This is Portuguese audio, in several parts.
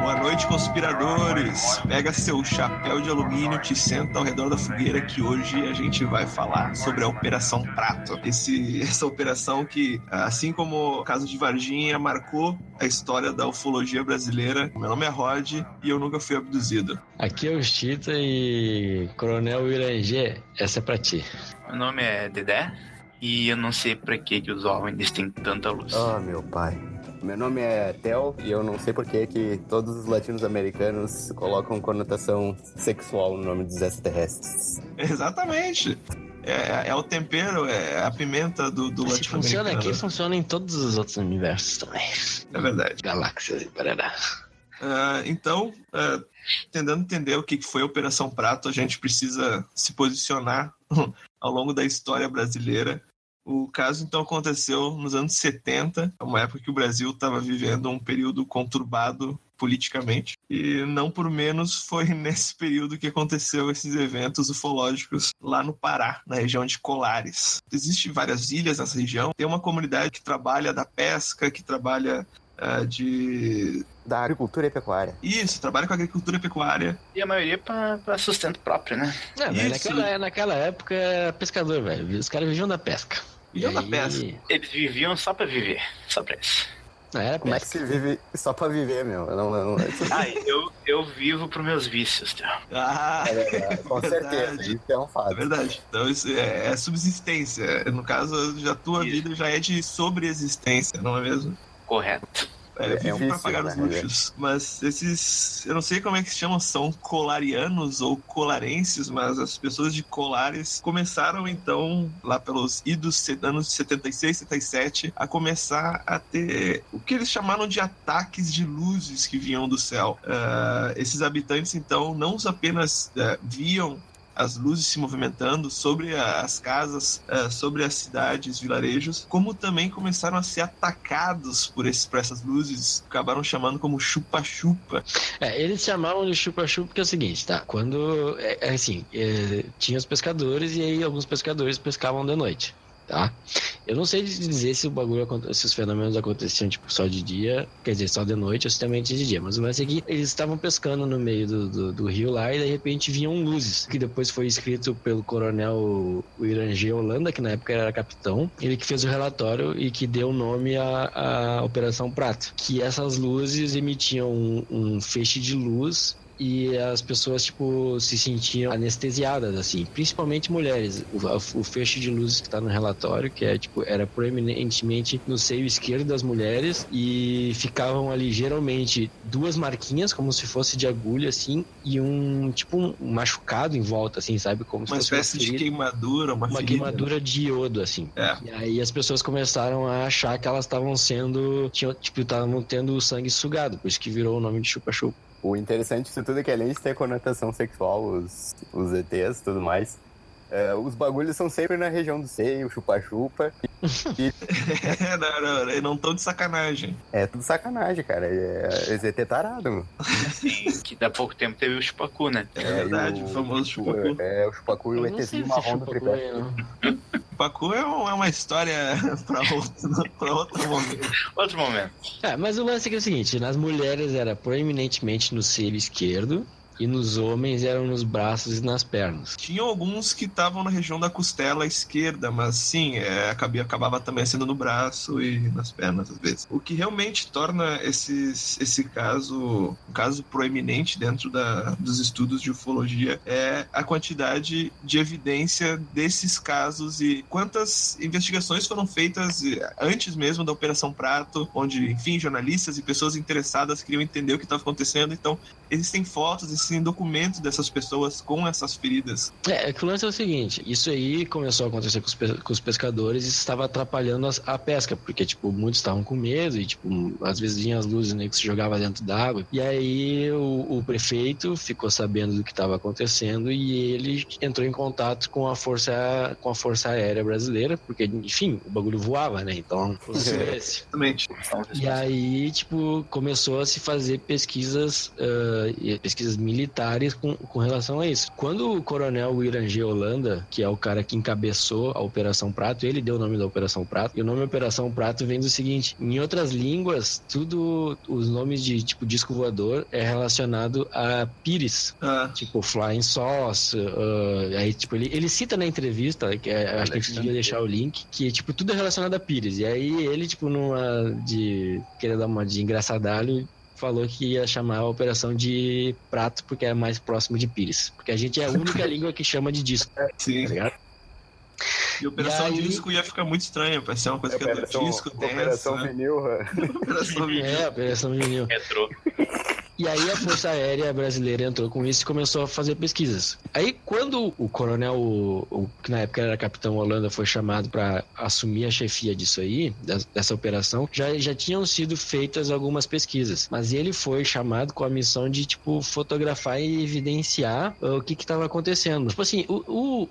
Boa noite, conspiradores! Pega seu chapéu de alumínio, te senta ao redor da fogueira que hoje a gente vai falar sobre a Operação Prato. Esse, essa operação que, assim como o caso de Varginha, marcou a história da ufologia brasileira. Meu nome é Rod e eu nunca fui abduzido. Aqui é o Chita e Coronel Irangê, essa é pra ti. Meu nome é Dedé e eu não sei pra que, que os OVNIs têm tanta luz. Oh, meu pai. Meu nome é Theo e eu não sei por que que todos os latinos-americanos colocam conotação sexual no nome dos extraterrestres. Exatamente. É, é o tempero, é a pimenta do, do Se funciona aqui, funciona em todos os outros universos também. É verdade. Galáxias e parará. Ah, então, ah, tentando entender o que que foi a Operação Prato, a gente precisa se posicionar ao longo da história brasileira. O caso, então, aconteceu nos anos 70, uma época que o Brasil estava vivendo um período conturbado politicamente. E não por menos foi nesse período que aconteceu esses eventos ufológicos lá no Pará, na região de Colares. Existem várias ilhas nessa região. Tem uma comunidade que trabalha da pesca, que trabalha ah, de Da agricultura e pecuária. isso, trabalha com agricultura e pecuária. E a maioria pra sustento próprio, né? É, naquela, naquela época era pescador, velho. Os caras viviam da pesca. E da aí- pesca. Eles viviam só pra viver. Só pra isso. Não, era Como é que se vive só pra viver, meu? Não, não, não. Ah, eu, eu vivo pros meus vícios, Theo. Ah, É, com Verdade. certeza, isso é um é fato. verdade. Então isso é, é subsistência. No caso, já a tua Isso. vida já é de sobreexistência, não é mesmo? Correto. É, É um pra vício, pagar né, os luxos. Mas esses. Eu não sei como é que se chamam, são colarianos ou colarenses, mas as pessoas de Colares começaram então, lá pelos idos anos de 76, 77, a começar a ter o que eles chamaram de ataques de luzes que vinham do céu. Ah, esses habitantes então não apenas ah, viam as luzes se movimentando sobre as casas, eh, sobre as cidades, vilarejos, como também começaram a ser atacados por, esses, por essas luzes, acabaram chamando como chupa-chupa. É, eles chamavam de chupa-chupa porque é o seguinte, tá? Quando, é, é assim, é, tinha os pescadores e aí alguns pescadores pescavam de noite, tá? Eu não sei dizer se o bagulho, se os fenômenos aconteciam, tipo, só de dia, quer dizer, só de noite ou se também de dia, mas o lance é que eles estavam pescando no meio do, do, do rio lá e de repente vinham luzes, que depois foi escrito pelo coronel o Irangê Holanda, que na época era capitão, ele que fez o relatório e que deu nome à, à Operação Prato, que essas luzes emitiam um, um feixe de luz e as pessoas, tipo, se sentiam anestesiadas, assim, principalmente mulheres. O, o feixe de luzes que tá no relatório, que é, tipo, era proeminentemente no seio esquerdo das mulheres e ficavam ali, geralmente, duas marquinhas, como se fosse de agulha, assim, e um, tipo, um machucado em volta, assim, sabe? Como se Uma fosse espécie de ferida queimadura, uma, uma ferida. queimadura de iodo, assim. É. E aí as pessoas começaram a achar que elas estavam sendo, tinham, tipo, estavam tendo o sangue sugado, por isso que virou o nome de chupa-chupa. O interessante disso tudo é que além de ter conotação sexual, os, os ETs e tudo mais, é, os bagulhos são sempre na região do seio, chupa-chupa. não, não, não, não tão de sacanagem. É tudo sacanagem, cara. É, é ET tarado, meu. Assim, que há pouco tempo teve o Chupacu, né? É, verdade, e o, famoso chupacu. É, o chupacu e o Eu não sei ETzinho se marrom do chupacu tripé. é. Chupacu é, um- é uma história pra outro, pra outro momento. Outro momento. É, mas o lance é, que é o seguinte, nas mulheres era proeminentemente no seio esquerdo e nos homens eram nos braços e nas pernas. Tinham alguns que estavam na região da costela esquerda, mas sim, é, acabia, acabava também sendo no braço e nas pernas às vezes. O que realmente torna esses, esse caso um caso proeminente dentro da, dos estudos de ufologia é a quantidade de evidência desses casos e quantas investigações foram feitas antes mesmo da Operação Prato, onde, enfim, jornalistas e pessoas interessadas queriam entender o que estava acontecendo. Então, existem fotos, existem documentos dessas pessoas com essas feridas. É, é que o lance é o seguinte, isso aí começou a acontecer com os, com os pescadores e estava atrapalhando as- a pesca, porque, tipo, muitos estavam com medo e, tipo, às vezes vinham as luzes, né, que se jogava dentro d'água. E aí o, o prefeito ficou sabendo do que estava acontecendo e ele entrou em contato com a força, com a força aérea brasileira, porque, enfim, o bagulho voava, né, então, é. Exatamente. E aí, tipo, começou a se fazer pesquisas, e pesquisas militares com, com relação a isso. Quando o coronel Irangê Holanda, que é o cara que encabeçou a Operação Prato, ele deu o nome da Operação Prato, e o nome Operação Prato vem do seguinte: em outras línguas, tudo, os nomes de tipo disco voador é relacionado a pires, Ah, tipo Flying Sauce, uh, aí tipo ele, ele cita na entrevista, que é, acho que a gente devia deixar o link, que tipo tudo é relacionado a pires. E aí ele tipo numa de querer dar uma de engraçadalho falou que ia chamar a operação de prato porque é mais próximo de pires, porque a gente é a única língua que chama de disco, tá sim. ligado? E Operação E aí- Disco ia ficar muito estranha, vai ser uma coisa que é do Operação, disco, Operação tensa. Vinil. Operação Vinil. É, a operação vinil. Retrô. E aí a Força Aérea Brasileira entrou com isso e começou a fazer pesquisas. Aí quando o coronel, o, o- que na época era capitão Holanda, foi chamado para assumir a chefia disso aí, das- dessa operação, já, já tinham sido feitas algumas pesquisas. Mas ele foi chamado com a missão de, tipo, fotografar e evidenciar uh, o que estava acontecendo. Tipo assim, o,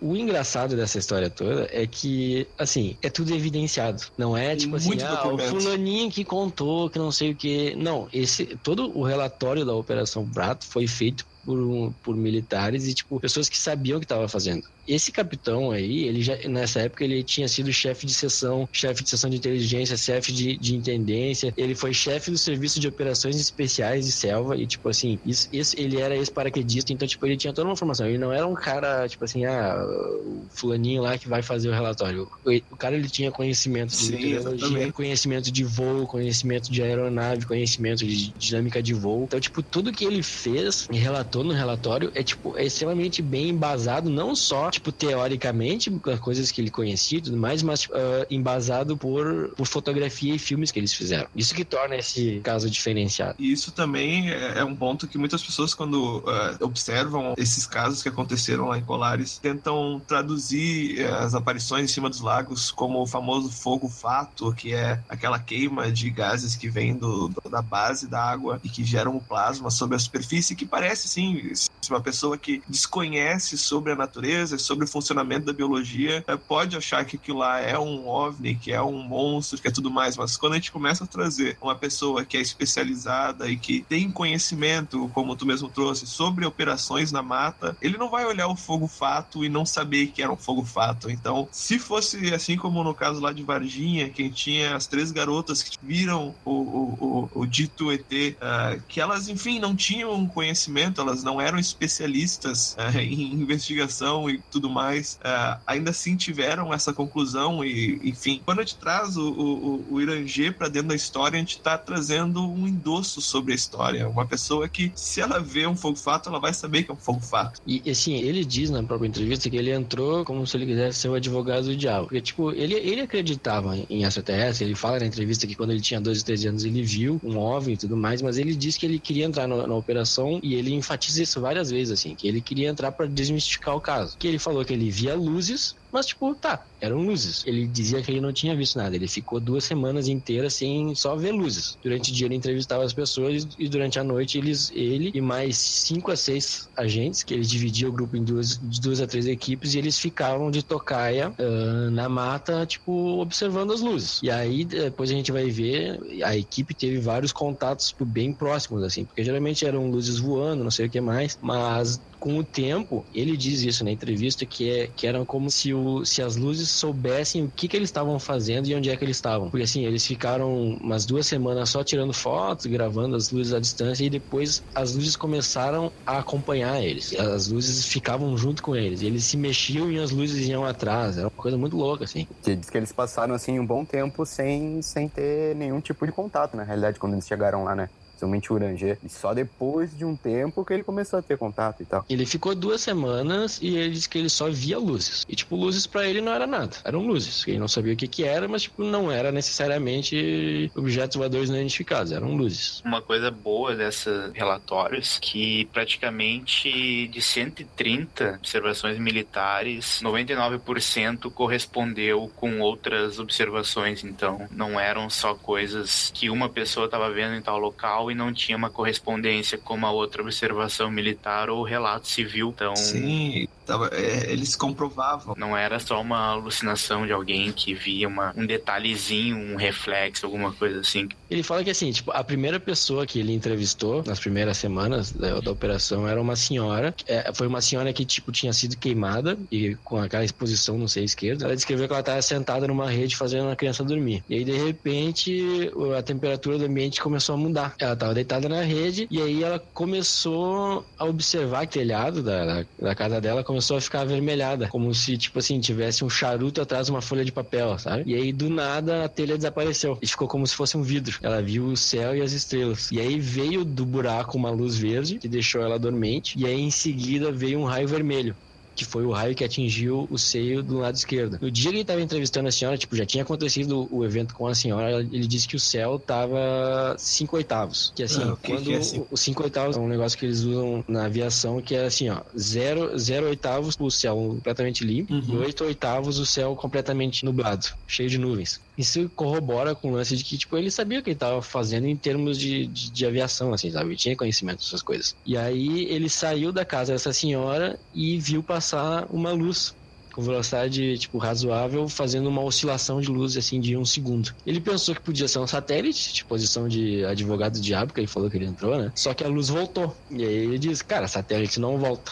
o, o engraçado dessa história toda é que, assim, é tudo evidenciado. Não é, tipo assim, ah, o fulaninho que contou que não sei o que. Não, esse todo o relatório da Operação Prato foi feito por, por militares e tipo pessoas que sabiam o que estava fazendo. Esse capitão aí, ele já nessa época ele tinha sido chefe de seção, chefe de seção de inteligência, chefe de, de intendência. Ele foi chefe do serviço de operações especiais de selva e tipo assim, isso, isso- ele era ex-paraquedista, então tipo ele tinha toda uma formação. Ele não era um cara tipo assim, ah, o fulaninho lá que vai fazer o relatório. O, o cara ele tinha conhecimento de meteorologia, conhecimento de voo, conhecimento de aeronave, conhecimento de dinâmica de voo. Então, tipo, tudo que ele fez e relatou no relatório é, tipo, é extremamente bem embasado, não só, tipo, teoricamente, com as coisas que ele conhecia e tudo mais, mas tipo, ah, embasado por, por fotografia e filmes que eles fizeram. Isso que torna esse caso diferenciado. E isso também é é um ponto que muitas pessoas, quando eh, observam esses casos que aconteceram lá em Colares, tentam traduzir eh, as aparições em cima dos lagos como o famoso fogo fato, que é aquela queima de gases que vem do, da base da água e que geram o plasma sobre a superfície, que parece, sim, uma pessoa que desconhece sobre a natureza, sobre o funcionamento da biologia, eh, pode achar que aquilo lá é um OVNI, que é um monstro, que é tudo mais, mas quando a gente começa a trazer uma pessoa que é especializada e que tem conhecimento, como tu mesmo trouxe, sobre operações na mata, ele não vai olhar o fogo fato e não saber que era um fogo fato. Então, se fosse assim como no caso lá de Varginha, quem tinha as três garotas que viram o, o, o, o dito ET, ah, que elas, enfim, não tinham conhecimento, elas não eram especialistas ah, em investigação e tudo mais, ah, ainda assim tiveram essa conclusão e, enfim, quando a gente traz o, o, o Irangê para dentro da história, a gente está trazendo um endosso sobre a história, uma pessoa que, se ela vê um fogo fato, ela vai saber que é um fogo fato. E assim, ele diz na própria entrevista que ele entrou como se ele quisesse ser o advogado do diabo. Porque, tipo, ele, ele acreditava em extraterrestre, ele fala na entrevista que quando ele tinha 12, 13 anos ele viu um OVNI e tudo mais, mas ele disse que ele queria entrar no- na operação e ele enfatiza isso várias vezes, assim, que ele queria entrar para desmistificar o caso. Que ele falou que ele via luzes, mas, tipo, tá, eram luzes. Ele dizia que ele não tinha visto nada. Ele ficou duas semanas inteiras sem só ver luzes. Durante o dia ele entrevistava as pessoas e durante a noite eles, ele e mais cinco a seis agentes, que ele dividia o grupo em duas, de duas a três equipes, e eles ficavam de tocaia ah, na mata, tipo, observando as luzes. E aí, depois a gente vai ver, a equipe teve vários contatos tipo, bem próximos, assim, porque geralmente eram luzes voando, não sei o que mais, mas com o tempo, ele diz isso na entrevista, que, é, que eram como se, o, se as luzes soubessem o que, que eles estavam fazendo e onde é que eles estavam. Porque assim, eles ficaram umas duas semanas só tirando fotos, gravando as luzes à distância, e depois as luzes começaram a acompanhar eles. As luzes ficavam junto com eles. Eles se mexiam e as luzes iam atrás. Era uma coisa muito louca, assim. Diz que eles passaram, assim, um bom tempo sem, sem ter nenhum tipo de contato, na realidade, quando eles chegaram lá, né? Principalmente o Urangê. E só depois de um tempo que ele começou a ter contato e tal. Ele ficou duas semanas e ele disse que ele só via luzes. E, tipo, luzes pra ele não era nada. Eram luzes. Ele não sabia o que que era, mas, tipo, não era necessariamente objetos voadores não identificados. Eram luzes. Uma coisa boa desses relatórios que praticamente de 130 observações militares, 99% correspondeu com outras observações. Então, não eram só coisas que uma pessoa estava vendo em tal local e não tinha uma correspondência com uma outra observação militar ou relato civil. Então, Sim, tava, é, eles comprovavam. não era só uma alucinação de alguém que via uma, um detalhezinho, um reflexo, alguma coisa assim. Ele fala que assim, tipo, a primeira pessoa que ele entrevistou nas primeiras semanas da, da operação era uma senhora. É, foi uma senhora que, tipo, tinha sido queimada e com aquela exposição no seio esquerdo. Ela descreveu que ela estava sentada numa rede fazendo a criança dormir. E aí, de repente, a temperatura do ambiente começou a mudar. Ela estava deitada na rede e aí ela começou a observar o telhado da, da, da casa dela começou a ficar avermelhada. Como se, tipo assim, tivesse um charuto atrás de uma folha de papel, sabe? E aí, do nada, a telha desapareceu. E ficou como se fosse um vidro. Ela viu o céu e as estrelas. E aí veio do buraco uma luz verde, que deixou ela dormente. E aí, em seguida, veio um raio vermelho. Que foi o raio que atingiu o seio do lado esquerdo. No dia que ele estava entrevistando a senhora, tipo, já tinha acontecido o evento com a senhora, ele disse que o céu tava 5 oitavos. Que assim, Ah, que quando que é assim? os 5 oitavos é um negócio que eles usam na aviação, que é assim, ó, 0 zero oitavos o céu completamente limpo, Uhum. e 8 oitavos o céu completamente nublado, cheio de nuvens. Isso corrobora com o lance de que, tipo, ele sabia o que ele estava fazendo em termos de, de, de aviação, assim, sabe? Ele tinha conhecimento dessas coisas. E aí ele saiu da casa dessa senhora e viu passar uma luz com velocidade, tipo, razoável, fazendo uma oscilação de luz, assim, de um segundo. Ele pensou que podia ser um satélite, de posição de advogado do diabo, que ele falou que ele entrou, né? Só que a luz voltou. E aí ele disse, cara, satélite não volta.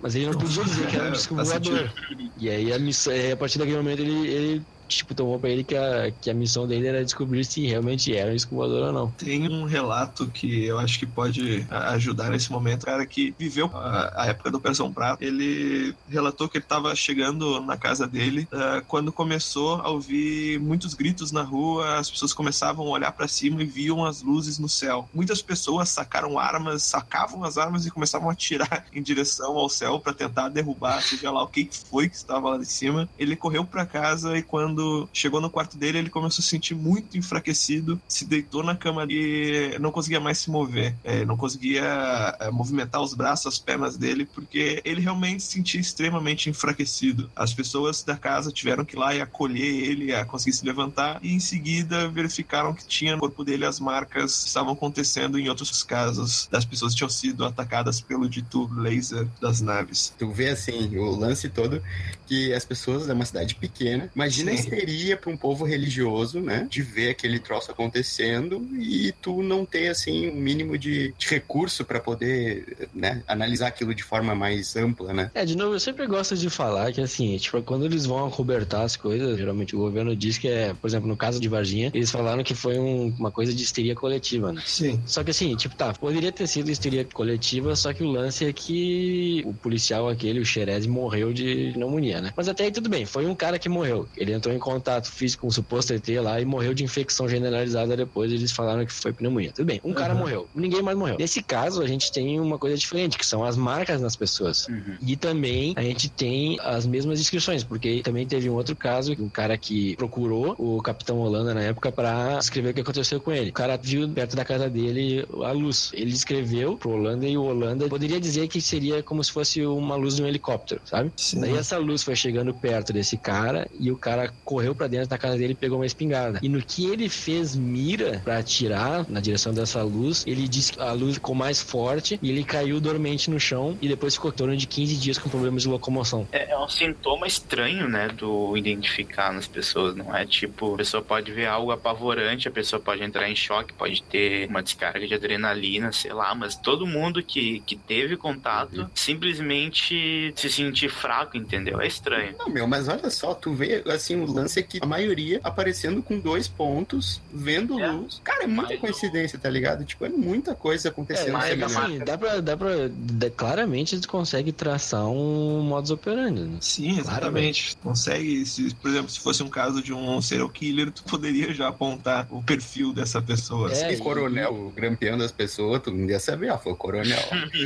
Mas ele não podia dizer que era um disco voador. E aí a missão, aí, a partir daquele momento ele, ele tipo, tomou pra ele que a, que a missão dele era descobrir se realmente era um disco voador ou não. Tem um relato que eu acho que pode ajudar nesse momento. O cara que viveu a, a época da Operação Prato, ele relatou que ele estava chegando na casa dele ah, quando começou a ouvir muitos gritos na rua, as pessoas começavam a olhar para cima e viam as luzes no céu. Muitas pessoas sacaram armas, sacavam as armas e começavam a atirar em direção ao céu para tentar derrubar, seja lá o que que foi que estava lá de cima. Ele correu para casa e quando chegou no quarto dele, ele começou a se sentir muito enfraquecido, se deitou na cama e não conseguia mais se mover. É, não conseguia é, movimentar os braços, as pernas dele, porque ele realmente se sentia extremamente enfraquecido. As pessoas da casa tiveram que ir lá e acolher ele a conseguir se levantar e em seguida verificaram que tinha no corpo dele as marcas que estavam acontecendo em outros casos das pessoas que tinham sido atacadas pelo dito laser das naves. Tu vê assim, o lance todo que as pessoas é uma cidade pequena. Imagina Sim. Histeria para um povo religioso, né? De ver aquele troço acontecendo e tu não ter assim um mínimo de, de recurso para poder, né, analisar aquilo de forma mais ampla, né? É, de novo, eu sempre gosto de falar que, assim, tipo, quando eles vão acobertar as coisas, geralmente o governo diz que é, por exemplo, no caso de Varginha, eles falaram que foi um- uma coisa de histeria coletiva, né? Sim. Só que assim, tipo, tá, poderia ter sido histeria coletiva, só que o lance é que o policial aquele, o Xerez, morreu de pneumonia, né? Mas até aí tudo bem, foi um cara que morreu. Ele entrou em contato físico com o suposto ET lá e morreu de infecção generalizada depois, eles falaram que foi pneumonia. Tudo bem, um cara Uhum. morreu, ninguém mais morreu. Nesse caso, a gente tem uma coisa diferente, que são as marcas nas pessoas. Uhum. E também a gente tem as mesmas descrições, porque também teve um outro caso, um cara que procurou o Capitão Holanda na época pra escrever o que aconteceu com ele. O cara viu perto da casa dele a luz. Ele escreveu pro Holanda e o Holanda poderia dizer que seria como se fosse uma luz de um helicóptero, sabe? Sim. Daí essa luz foi chegando perto desse cara e o cara correu pra dentro da casa dele e pegou uma espingarda. E no que ele fez mira pra atirar na direção dessa luz, ele disse que a luz ficou mais forte e ele caiu dormente no chão e depois ficou em torno de 15 dias com problemas de locomoção. É, é um sintoma estranho, né, do identificar nas pessoas, não é? Tipo, a pessoa pode ver algo apavorante, a pessoa pode entrar em choque, pode ter uma descarga de adrenalina, sei lá, mas todo mundo que, que teve contato simplesmente se sentir fraco, entendeu? É estranho. Não, meu, mas olha só, tu vê, assim, o lance é que a maioria aparecendo com dois pontos, vendo É. luz. Cara, é muita Mas- coincidência, tá ligado? Tipo, é muita coisa acontecendo. É, mas semelhante. assim, dá pra, dá pra. dá- claramente eles conseguem traçar um modus operandi. Né? Sim, exatamente. Consegue, se, por exemplo, se fosse um caso de um serial killer, tu poderia já apontar o perfil dessa pessoa. É, E coronel grampeando as pessoas, tu não ia saber, ah, foi o coronel.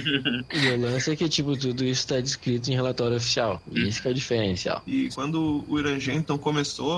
E o lance é que, tipo, tudo isso tá descrito em relatório oficial. E isso que é o diferencial. E quando o Iran Genton começou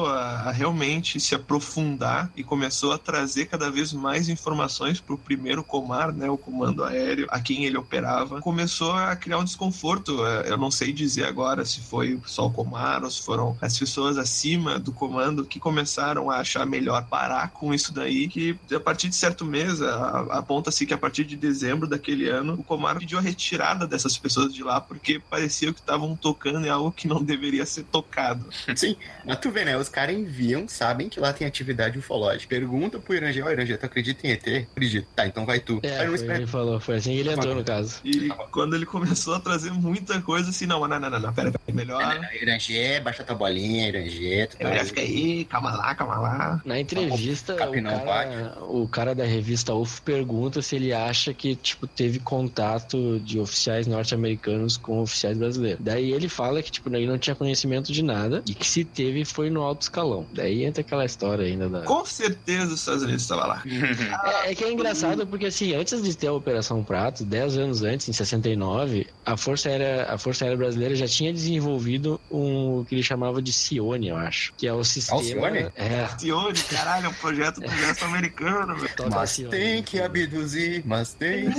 a, a realmente se aprofundar e começou a trazer cada vez mais informações para o primeiro comar, né, o comando aéreo, a quem ele operava, começou a criar um desconforto. É, eu não sei dizer agora se foi só o comar ou se foram as pessoas acima do comando que começaram a achar melhor parar com isso daí, que a partir de certo mês, aponta-se que a partir de dezembro daquele ano, o comar pediu a retirada dessas pessoas de lá porque parecia que estavam tocando em algo que não deveria ser tocado. Sim, mas tu vê, né? Os caras enviam, sabem que lá tem atividade ufológica. Pergunta pro Irangê, ó, oh, Irangê, tu acredita em ET? Acredito. Tá, então vai tu. É, foi, ele falou, foi assim que ele entrou no caso. E quando ele começou a trazer muita coisa assim, não, não, não, não, não pera, pera, melhor. Irangê, baixa tua bolinha, Irangê. Tu tá... fica aí, calma lá, calma lá. Na entrevista, o cara, o cara da revista UFO pergunta se ele acha que, tipo, teve contato de oficiais norte-americanos com oficiais brasileiros. Daí ele fala que, tipo, ele não tinha conhecimento de nada e que se teve foi no alto escalão. Daí entra aquela história ainda da. Com certeza os Estados Unidos estava lá. é, é, que é engraçado porque, assim, antes de ter a Operação Prato, 10 anos antes, em 69, a Força Aérea, a Força Aérea Brasileira já tinha desenvolvido um que ele chamava de Cione, eu acho. Que é o sistema. Cione? É. Cione, caralho, é um projeto do exército americano, velho. Mas tem que abduzir, mas tem.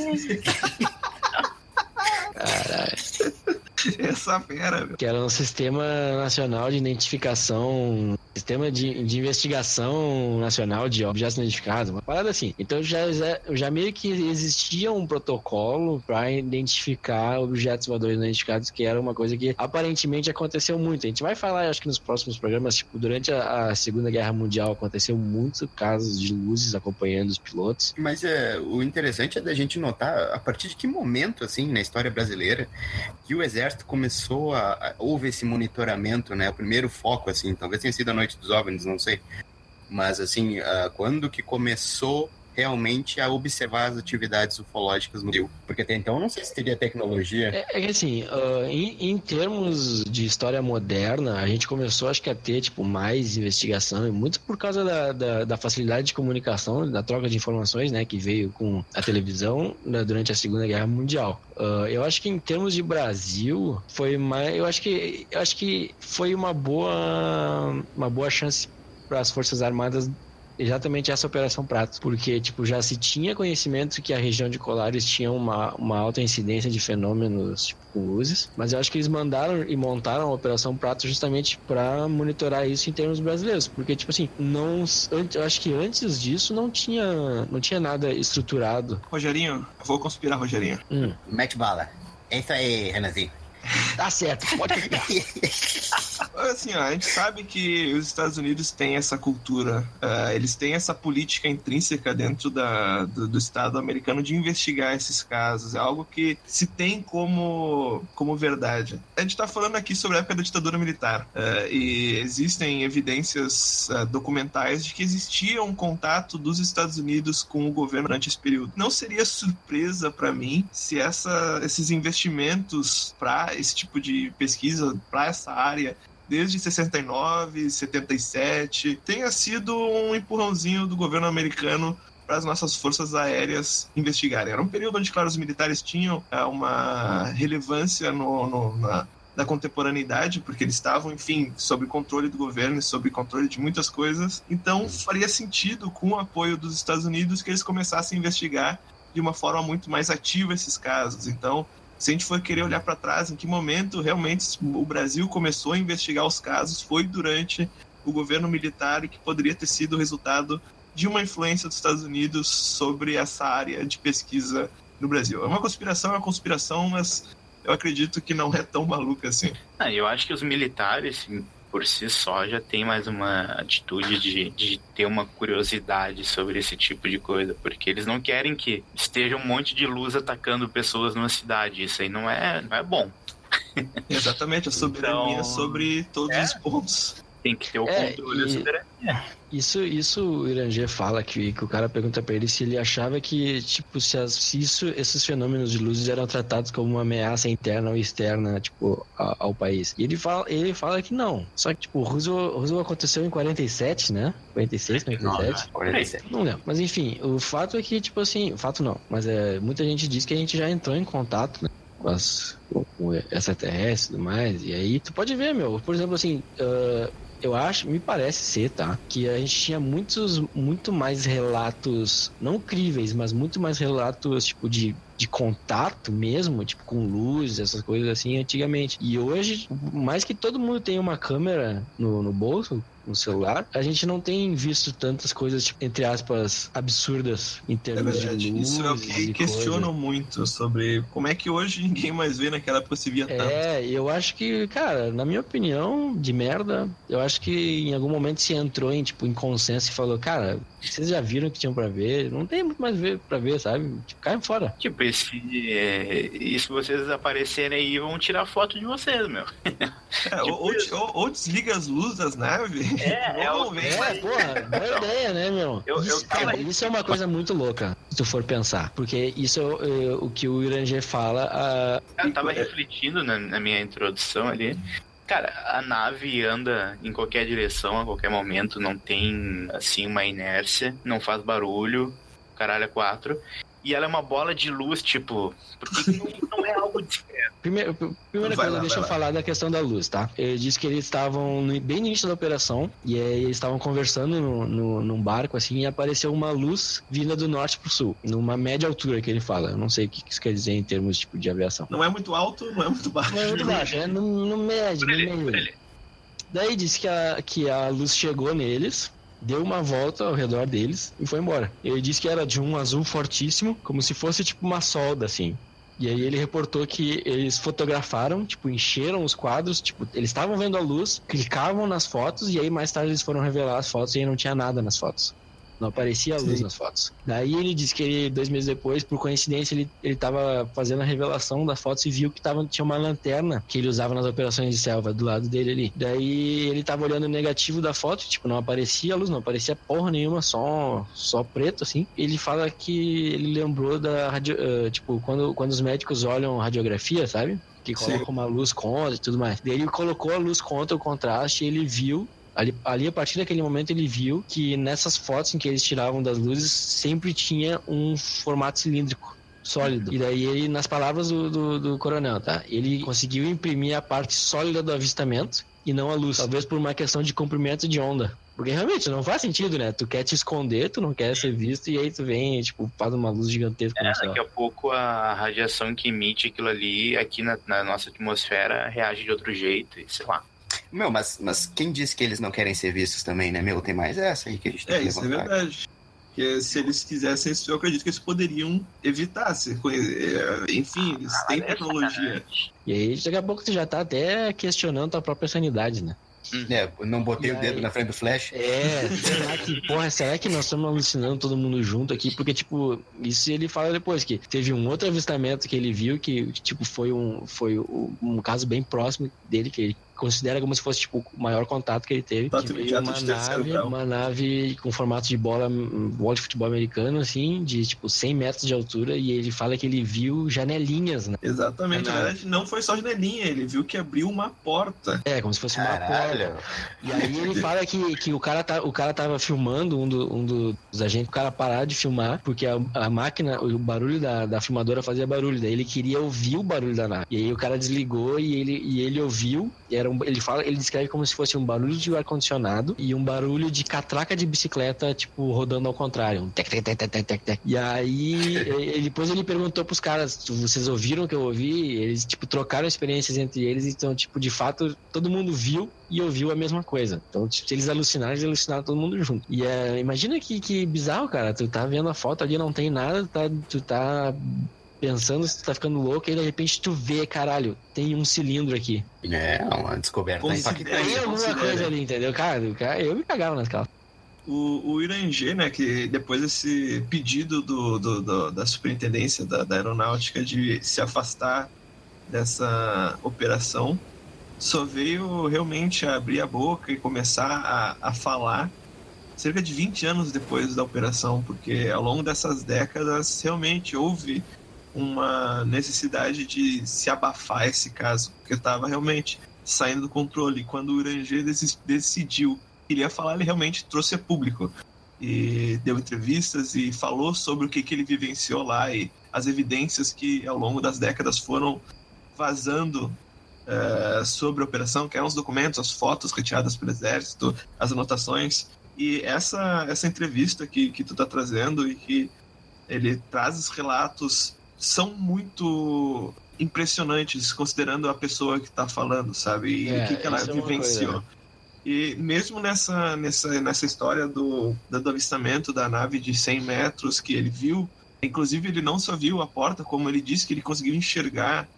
Caralho. Essa fera, meu. Que era um sistema nacional de identificação, sistema de, de investigação nacional de objetos identificados, uma parada assim. Então já, já meio que existia um protocolo para identificar objetos voadores não identificados, que era uma coisa que aparentemente aconteceu muito. A gente vai falar, acho que nos próximos programas, tipo, durante a, a Segunda Guerra Mundial aconteceu muitos casos de luzes acompanhando os pilotos. Mas é, o interessante é da gente notar a partir de que momento, assim, na história brasileira, que o Exército começou a, a, houve esse monitoramento, né? O primeiro foco, assim, talvez tenha sido a Noite dos OVNIs, não sei. Mas, assim, uh, quando que começou realmente a observar as atividades ufológicas no Rio. Porque até então não sei se teria tecnologia. É, é que assim, uh, em, em, termos de história moderna, a gente começou acho que a ter tipo, mais investigação, e muito por causa da, da, da, facilidade de comunicação, da troca de informações, né, que veio com a televisão né, durante a Segunda Guerra Mundial. Uh, eu acho que em termos de Brasil, foi mais. Eu acho que, eu acho que foi uma boa, uma boa chance para as Forças Armadas exatamente essa Operação Prato, porque tipo já se tinha conhecimento que a região de Colares tinha uma, uma alta incidência de fenômenos tipo, com luzes, mas eu acho que eles mandaram e montaram a Operação Prato justamente para monitorar isso em termos brasileiros, porque tipo assim, não eu acho que antes disso não tinha não tinha nada estruturado. Rogerinho, vou conspirar, Rogerinho. Hum. Mete bala. É isso aí, Renanzinho. Tá certo, pode ficar. assim, ó, a gente sabe que os Estados Unidos têm essa cultura, uh, eles têm essa política intrínseca dentro da, do, do, Estado americano de investigar esses casos. É algo que se tem como, como verdade. A gente está falando aqui sobre a época da ditadura militar uh, e existem evidências uh, documentais de que existia um contato dos Estados Unidos com o governo durante esse período. Não seria surpresa para mim se essa, esses investimentos para esse tipo de pesquisa, para essa área, desde 69, 77, tenha sido um empurrãozinho do governo americano para as nossas forças aéreas investigarem. Era um período onde, claro, os militares tinham é, uma relevância no, no, na, na contemporaneidade, porque eles estavam, enfim, sob controle do governo e sob controle de muitas coisas. Então, faria sentido, com o apoio dos Estados Unidos, que eles começassem a investigar de uma forma muito mais ativa esses casos. Então, se a gente for querer olhar para trás, em que momento realmente o Brasil começou a investigar os casos, foi durante o governo militar e que poderia ter sido o resultado de uma influência dos Estados Unidos sobre essa área de pesquisa no Brasil. É uma conspiração, é uma conspiração, mas eu acredito que não é tão maluca assim. Ah, eu acho que os militares, por si só já tem mais uma atitude de, de ter uma curiosidade sobre esse tipo de coisa, porque eles não querem que esteja um monte de luz atacando pessoas numa cidade. Isso aí não é, não é bom. Exatamente, a soberania então, sobre todos é, os pontos. Tem que ter o é, controle da soberania. Isso, isso o Irangê fala que, que o cara pergunta para ele se ele achava que, tipo, se, as, se isso, esses fenômenos de luzes eram tratados como uma ameaça interna ou externa, tipo, ao, ao país. E ele fala, ele fala que não. Só que, tipo, o Roosevelt, Roosevelt aconteceu em 47, né? 46, 47? 47. Não lembro. Mas enfim, o fato é que, tipo assim, o fato não, mas é, muita gente diz que a gente já entrou em contato, né? Com as com extraterrestres e tudo mais. E aí, tu pode ver, meu, por exemplo, assim, uh, eu acho, me parece ser, tá? Que a gente tinha muitos, muito mais relatos, não críveis, mas muito mais relatos, tipo, de de contato mesmo, tipo com luz, essas coisas assim, antigamente. E hoje, mais que todo mundo tem uma câmera no, no bolso, no celular, a gente não tem visto tantas coisas, tipo, entre aspas, absurdas em termos é de luz. Isso é o que questionam muito sobre como é que hoje ninguém mais vê naquela época se via tanto. É, eu acho que, cara, na minha opinião, de merda, eu acho que em algum momento se entrou em, tipo, em consenso e falou, cara, vocês já viram que tinham pra ver, não tem muito mais ver pra ver, sabe? Tipo, caem fora. Tipo, esse, é, e se vocês aparecerem aí, vão tirar foto de vocês, meu. É, ou, ou, ou, ou desliga as luzes das naves. É, é, o, É, porra, boa ideia, né, meu? Eu- eu isso, tava- cara, isso é uma coisa muito louca, se tu for pensar. Porque isso é o, é o que o Iranger fala. Eu tava refletindo na, na minha introdução ali. Cara, a nave anda em qualquer direção, a qualquer momento, não tem, assim, uma inércia, não faz barulho, caralho, é quatro. E ela é uma bola de luz, tipo, por que que não, não é algo discreto? Primeiro, primeira Vai coisa, lá, deixa eu lá. falar da questão da luz, tá? Ele disse que eles estavam no- bem no início da operação e aí eles estavam conversando no, no- num barco assim e apareceu uma luz vinda do norte pro sul, numa média altura que ele fala. Eu não sei o que isso quer dizer em termos tipo, de aviação. Não é muito alto, não é muito baixo. Não é muito baixo, é no, no médio, Por no ele. Daí disse que a, que a luz chegou neles, deu uma volta ao redor deles e foi embora. Ele disse que era de um azul fortíssimo, como se fosse tipo uma solda, assim. E aí ele reportou que eles fotografaram, tipo, encheram os quadros, tipo, eles estavam vendo a luz, clicavam nas fotos e aí mais tarde eles foram revelar as fotos e aí não tinha nada nas fotos. Não aparecia a luz Sim. nas fotos. Daí ele disse que ele, dois meses depois, por coincidência, ele, ele tava fazendo a revelação das fotos e viu que tava, tinha uma lanterna que ele usava nas operações de selva do lado dele ali. Daí ele tava olhando o negativo da foto, tipo, não aparecia a luz, não aparecia porra nenhuma, só, só preto, assim. Ele fala que ele lembrou da radio, eh, tipo, quando, quando os médicos olham radiografia, sabe? Que Sim. colocam uma luz contra e tudo mais. Daí ele colocou a luz contra o contraste e ele viu Ali, ali, a partir daquele momento, ele viu que nessas fotos em que eles tiravam das luzes, sempre tinha um formato cilíndrico. Sólido. E daí ele, nas palavras do, do, do coronel, tá? Ele conseguiu imprimir a parte sólida do avistamento e não a luz. Talvez por uma questão de comprimento de onda. Porque realmente não faz sentido, né? Tu quer te esconder, tu não quer ser visto, e aí tu vem, tipo, faz uma luz gigantesca É, daqui a pouco a radiação que emite aquilo ali, aqui na, na nossa atmosfera, reage de outro jeito, e sei lá. Meu, mas, mas quem disse que eles não querem ser vistos também, né? Meu, tem mais essa aí que a gente tem É, que isso é verdade. Porque se eles quisessem isso, eu acredito que eles poderiam evitar. Se, eh, enfim, eles têm tecnologia. E aí, daqui a pouco tu já tá até questionando tua própria sanidade, né? É, eu não botei E o dedo aí? na frente do flash. É, será que, porra, será que nós estamos alucinando todo mundo junto aqui? Porque, tipo, isso ele fala depois, que teve um outro avistamento que ele viu que, tipo, foi um, foi um, um caso bem próximo dele, que ele considera como se fosse, tipo, o maior contato que ele teve. Contato que veio imediato uma nave, uma nave com formato de bola, bola de futebol americano, assim, de, tipo, 100 metros de altura, e ele fala que ele viu janelinhas, né? Exatamente. Na verdade, não foi só janelinha, ele viu que abriu uma porta. É, como se fosse uma porta. Caralho. E aí ele fala que, que o, cara tá, o cara tava filmando, um, do- um dos agentes, o cara parar de filmar, porque a, a máquina, o barulho da, da filmadora fazia barulho, daí ele queria ouvir o barulho da nave. E aí o cara desligou e ele, e ele ouviu, e era um, ele fala, ele descreve como se fosse um barulho de ar-condicionado e um barulho de catraca de bicicleta, tipo, rodando ao contrário. Um tec, tec, tec, tec, tec, tec. E aí, ele, depois ele perguntou pros caras, vocês ouviram o que eu ouvi? Eles, tipo, trocaram experiências entre eles, então, tipo, de fato, todo mundo viu e ouviu a mesma coisa. Então, tipo, se eles alucinaram, eles alucinaram todo mundo junto. E é, imagina que, que bizarro, cara. Tu tá vendo a foto ali, não tem nada, tá, tu tá pensando se tu tá ficando louco, e de repente tu vê, caralho, tem um cilindro aqui. É, uma descoberta impactante. Tem alguma coisa ali, entendeu? Cara- eu me cagava nas calças. O, o Irangê, né, que depois desse pedido do, do- do- da superintendência da, da aeronáutica de se afastar dessa operação, só veio realmente abrir a boca e começar a, a falar cerca de 20 anos depois da operação, porque ao longo dessas décadas realmente houve uma necessidade de se abafar esse caso, porque estava realmente saindo do controle. Quando o Irangê desi- decidiu queria falar, ele realmente trouxe a público. E deu entrevistas e falou sobre o que, que ele vivenciou lá e as evidências que ao longo das décadas foram vazando uh, sobre a operação, que eram os documentos, as fotos retiradas pelo exército, as anotações. E essa, essa entrevista que, que tu tá trazendo e que ele traz os relatos são muito impressionantes, considerando a pessoa que está falando, sabe? E É, o que, que ela é vivenciou. coisa. E mesmo nessa, nessa, nessa história do, do avistamento da nave de 100 metros que ele viu, inclusive ele não só viu a porta, como ele disse que ele conseguiu enxergar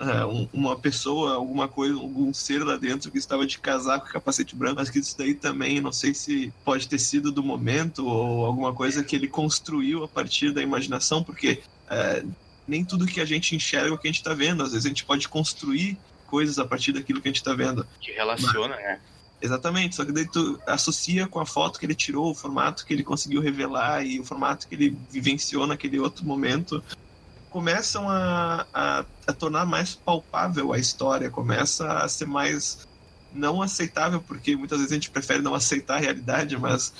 um- uma pessoa, alguma coisa, algum ser lá dentro que estava de casaco e capacete branco, mas que isso daí também, não sei se pode ter sido do momento ou alguma coisa que ele construiu a partir da imaginação, porque eh, nem tudo que a gente enxerga é o que a gente está vendo, às vezes a gente pode construir coisas a partir daquilo que a gente está vendo. Que relaciona, né? Exatamente, só que daí tu associa com a foto que ele tirou, o formato que ele conseguiu revelar e o formato que ele vivenciou naquele outro momento, começam a, a, a tornar mais palpável a história, começa a ser mais não aceitável, porque muitas vezes a gente prefere não aceitar a realidade, mas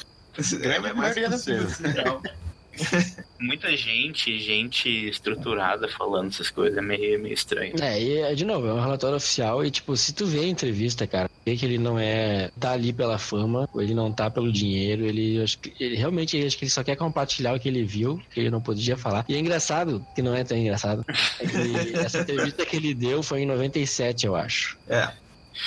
é mais maioria das possível real. Muita gente, gente estruturada falando essas coisas, é meio, meio estranho. É, e é, de novo, é um relatório oficial e, tipo, se tu vê a entrevista, cara, vê que ele não é. tá ali pela fama, ou ele não tá pelo dinheiro, ele, eu acho que, ele realmente ele, acho que ele só quer compartilhar o que ele viu, que ele não podia falar. E é engraçado, que não é tão engraçado, é que essa entrevista que ele deu foi em 97, eu acho. É.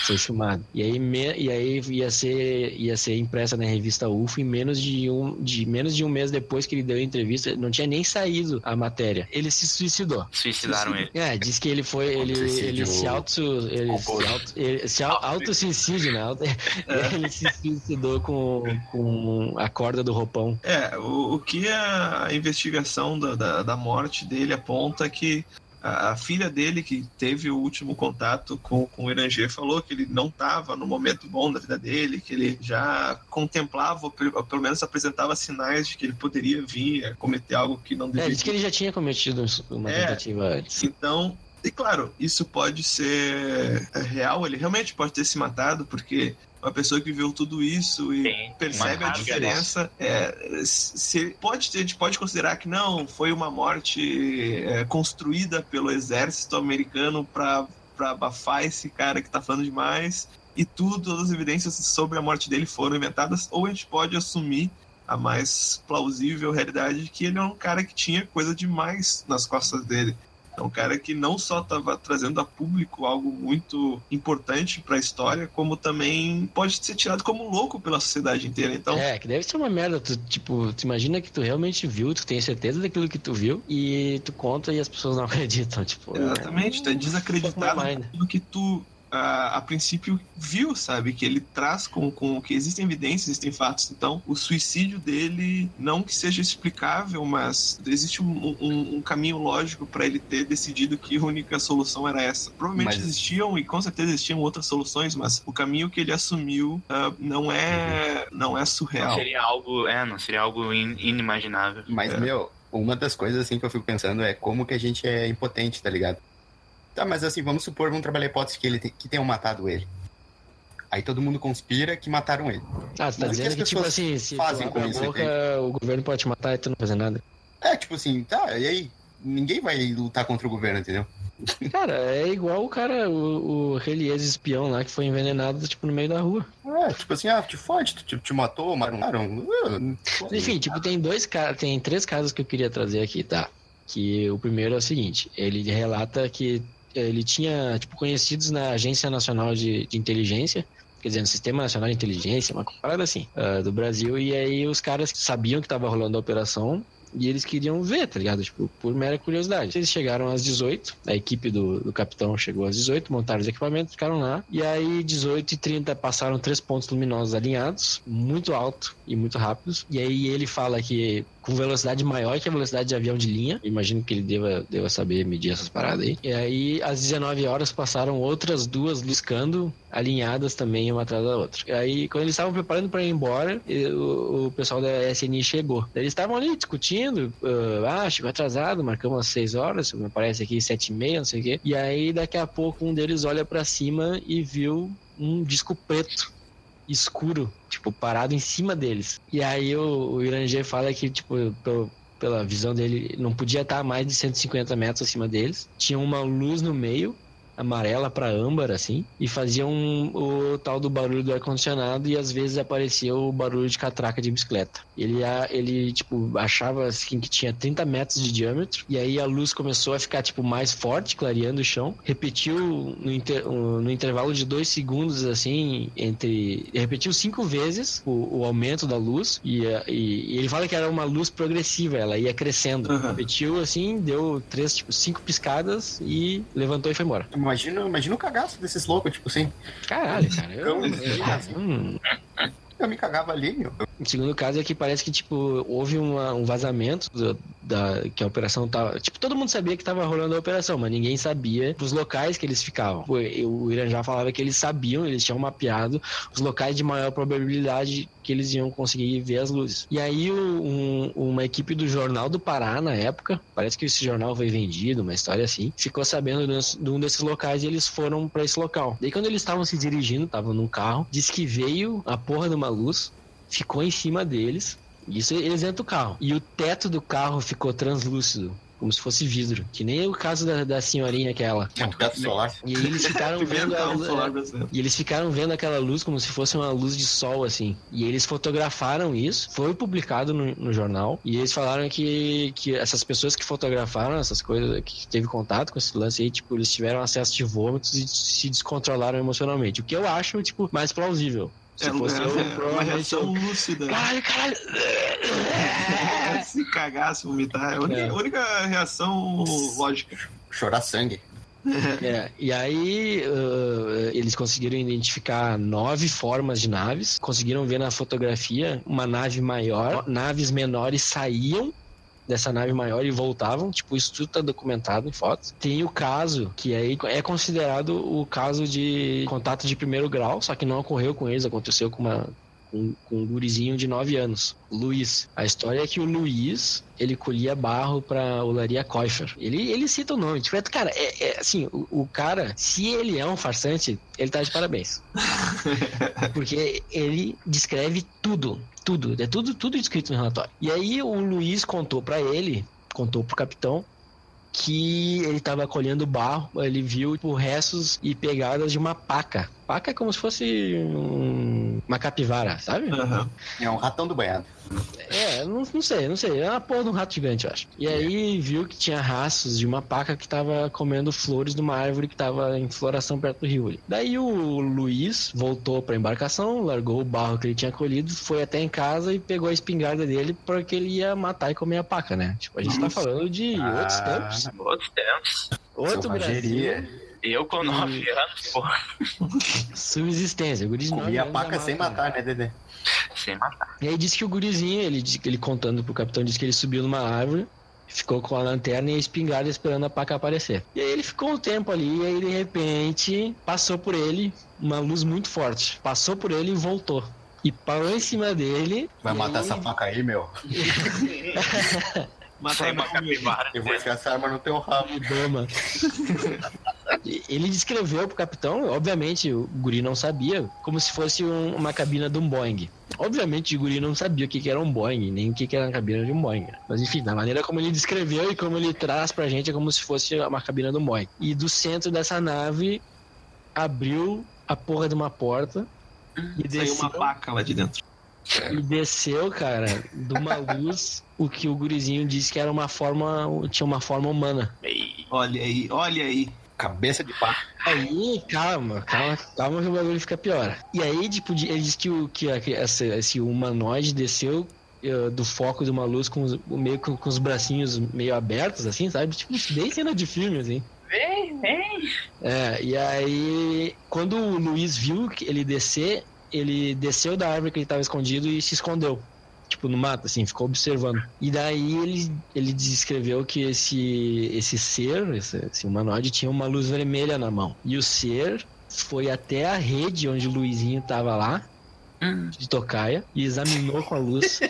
Foi filmado. E aí, me- e aí ia, ser, ia ser impressa na revista UFO em menos de, um, de menos de um mês depois que ele deu a entrevista. Não tinha nem saído a matéria. Ele se suicidou. Suicidaram ele. É, diz que ele foi. Ele, Suicídio ele se auto. Ele se culposo. auto. Ele se au- auto-suicídio, né? Ele se suicidou com, com a corda do roupão. É, o, o que a investigação da, da, da morte dele aponta é que a, a filha dele, que teve o último contato com, com o Iranger, falou que ele não estava no momento bom da vida dele, que ele já contemplava, ou pelo, menos apresentava sinais de que ele poderia vir a cometer algo que não É, deveria. diz que ele já tinha cometido uma É. tentativa antes. Então, e claro, isso pode ser é, real, ele realmente pode ter se matado, porque uma pessoa que viu tudo isso e Tem percebe a diferença, é, se, pode a gente pode considerar que não, foi uma morte é, construída pelo exército americano para abafar esse cara que tá falando demais, e tudo, todas as evidências sobre a morte dele foram inventadas, ou a gente pode assumir a mais plausível realidade de que ele é um cara que tinha coisa demais nas costas dele. É um cara que não só estava trazendo a público algo muito importante para a história, como também pode ser tirado como louco pela sociedade inteira. Então, É, que deve ser uma merda. Tu, tipo, tu imagina que tu realmente viu, tu tem certeza daquilo que tu viu, e tu conta e as pessoas não acreditam. Tipo, exatamente, tu é desacreditado mind. daquilo que tu a, a princípio viu, sabe? Que ele traz com, com que existem evidências, existem fatos. Então, o suicídio dele, não que seja explicável, mas existe um, um- um caminho lógico para ele ter decidido que a única solução era essa. Provavelmente Mas- existiam e com certeza existiam outras soluções, mas o caminho que ele assumiu ah, não é não é Não surreal. seria algo, é, não seria algo in- inimaginável. Mas, É. meu, uma das coisas assim que eu fico pensando é como que a gente é impotente, tá ligado? Tá, mas assim, vamos supor, vamos trabalhar a hipótese que, ele que tenham matado ele. Aí todo mundo conspira que mataram ele. Ah, você tá Mas que dizendo as que, tipo assim, se fazem com isso, boca, o governo pode te matar e tu não fazer nada. É, tipo assim, tá, e aí? Ninguém vai lutar contra o governo, entendeu? Cara, é igual o cara, o, o ex-espião lá que foi envenenado, tipo, no meio da rua. É, tipo assim, ah, te fode, te, te matou, mataram. Enfim, tipo, tem dois casos, tem três casos que eu queria trazer aqui, tá? Que o primeiro é o seguinte, ele relata que ele tinha, tipo, conhecidos na Agência Nacional de, de Inteligência, quer dizer, no Sistema Nacional de Inteligência, uma parada assim, ah, do Brasil, e aí os caras sabiam que tava rolando a operação e eles queriam ver, tá ligado? Tipo, por mera curiosidade. Eles chegaram às 18, a equipe do, do capitão chegou às 18, montaram os equipamentos, ficaram lá, e aí 18 e 30 passaram três pontos luminosos alinhados, muito alto e muito rápidos, e aí ele fala que com velocidade maior que a velocidade de avião de linha. Imagino que ele deva, deva saber medir essas paradas aí. E aí, às 19 horas, passaram outras duas liscando, alinhadas também uma atrás da outra. E aí, quando eles estavam preparando para ir embora, o, o pessoal da SNI chegou. Eles estavam ali discutindo. ah, chegou atrasado, marcamos às 6 horas, me parece aqui 7 e meia, não sei o quê. E aí, daqui a pouco, um deles olha para cima e viu um disco preto escuro, tipo, parado em cima deles. E aí o, o Iranger fala que, tipo, pelo- pela visão dele, não podia estar mais de 150 metros acima deles. Tinha uma luz no meio, amarela pra âmbar, assim, e faziam o tal do barulho do ar-condicionado e às vezes aparecia o barulho de catraca de bicicleta. Ele, a- ele tipo, achava assim que tinha 30 metros de diâmetro, e aí a luz começou a ficar, tipo, mais forte, clareando o chão, repetiu no, inter- no intervalo de dois segundos, assim, entre. Repetiu cinco vezes o, o aumento da luz, e, e- e ele fala que era uma luz progressiva, ela ia crescendo. Aham. Repetiu assim, deu três, tipo, cinco piscadas e levantou e foi embora. Imagina, imagina o cagaço desses loucos, tipo assim. Caralho, cara. Eu, assim. Hum. Eu me cagava ali, meu. O segundo caso é que parece que, tipo, houve uma- um vazamento do- da, que a operação tava. Tipo, todo mundo sabia que tava rolando a operação, mas ninguém sabia os locais que eles ficavam. O, o Irã já falava que eles sabiam, eles tinham mapeado os locais de maior probabilidade que eles iam conseguir ver as luzes. E aí, um- uma equipe do Jornal do Pará, na época, parece que esse jornal foi vendido, uma história assim, ficou sabendo de um- de desses locais e eles foram pra esse local. Daí, quando eles estavam se dirigindo, estavam num carro, disse que veio a porra de uma luz ficou em cima deles. Isso eles dentro do carro. E o teto do carro ficou translúcido. Como se fosse vidro. Que nem o caso da, da senhorinha aquela. É um teto solar. E eles ficaram vendo a solar brasileiro. e eles ficaram vendo aquela luz como se fosse uma luz de sol, assim. E eles fotografaram isso, foi publicado no, no jornal. E eles falaram que, que essas pessoas que fotografaram essas coisas, que teve contato com esse lance aí, tipo, eles tiveram acesso de vômitos e se descontrolaram emocionalmente. O que eu acho, tipo, mais plausível. Se É, fosse é, eu, é uma reação eu... lúcida. Caralho, caralho! se cagar, se vomitar. É a única, É. única reação lógica. Chorar sangue. É, e aí uh, eles conseguiram identificar nove formas de naves, conseguiram ver na fotografia uma nave maior, naves menores saíam dessa nave maior e voltavam, tipo, isso tudo tá documentado em fotos. Tem o caso, que aí é considerado o caso de contato de primeiro grau, só que não ocorreu com eles, aconteceu com uma com, com um gurizinho de 9 anos, Luiz. A história é que o Luiz, ele colhia barro pra olaria Koifer. Ele, ele cita o nome, tipo, é- cara, é, é, assim, o, o cara, se ele é um farsante, ele tá de parabéns. Porque ele descreve tudo, tudo, é tudo, tudo escrito no relatório. E aí o Luiz contou pra ele, contou pro capitão, que ele tava colhendo barro, ele viu tipo, restos e pegadas de uma paca. Paca é como se fosse um- uma capivara, sabe? Aham. É um ratão do banhado. É, não, não sei, não sei. É uma porra de um rato gigante, eu acho. E aí viu que tinha rastros de uma paca que tava comendo flores de uma árvore que tava em floração perto do rio ali. Daí o Luiz voltou pra embarcação, largou o barro que ele tinha colhido, foi até em casa e pegou a espingarda dele porque ele ia matar e comer a paca, né? Tipo, a gente tá falando de Ah. outros tempos. Outros tempos. Outro selvageria. Brasil. Eu com 9 anos, porra, Subsistência. O gurizinho Comia a paca sem mata, matar, né, Dedê? sem matar. E aí disse que o gurizinho, ele, ele contando pro capitão, disse que ele subiu numa árvore, ficou com a lanterna e a espingarda esperando a paca aparecer. E aí ele ficou um tempo ali, e aí de repente passou por ele uma luz muito forte. Passou por ele e voltou. E parou em cima dele. Vai matar aí- essa faca aí, meu. Matar uma capivara. Eu vou enfiar essa arma no teu rabo. Dama. Ele descreveu pro capitão, obviamente o guri não sabia, como se fosse um- uma cabina de um Boeing. Obviamente o guri não sabia o que, que era um Boeing, nem o que, que era a cabina de um Boeing. Mas enfim, da maneira como ele descreveu e como ele traz pra gente é como se fosse uma cabina de um Boeing. E do centro dessa nave abriu a porra de uma porta e Saiu desceu, uma paca lá de dentro. e desceu, cara, de uma luz, o que o gurizinho disse que era uma forma, tinha uma forma humana. Olha aí, olha aí. Cabeça de pá. Aí, calma, calma, calma que o bagulho fica pior. E aí, tipo, ele disse que, o, que, essa- esse humanoide desceu eh, do foco de uma luz com os, meio com, com os bracinhos meio abertos, assim, sabe? Tipo, bem cena de filme, assim. Vem, vem. É, e aí, quando o Luiz viu que ele descer, ele desceu da árvore que ele tava escondido e se escondeu. Tipo, no mato, assim, ficou observando. E daí ele, ele descreveu que esse, esse ser, esse, esse humanoide, tinha uma luz vermelha na mão. E o ser foi até a rede onde o Luizinho tava lá, de tocaia, e examinou com a luz.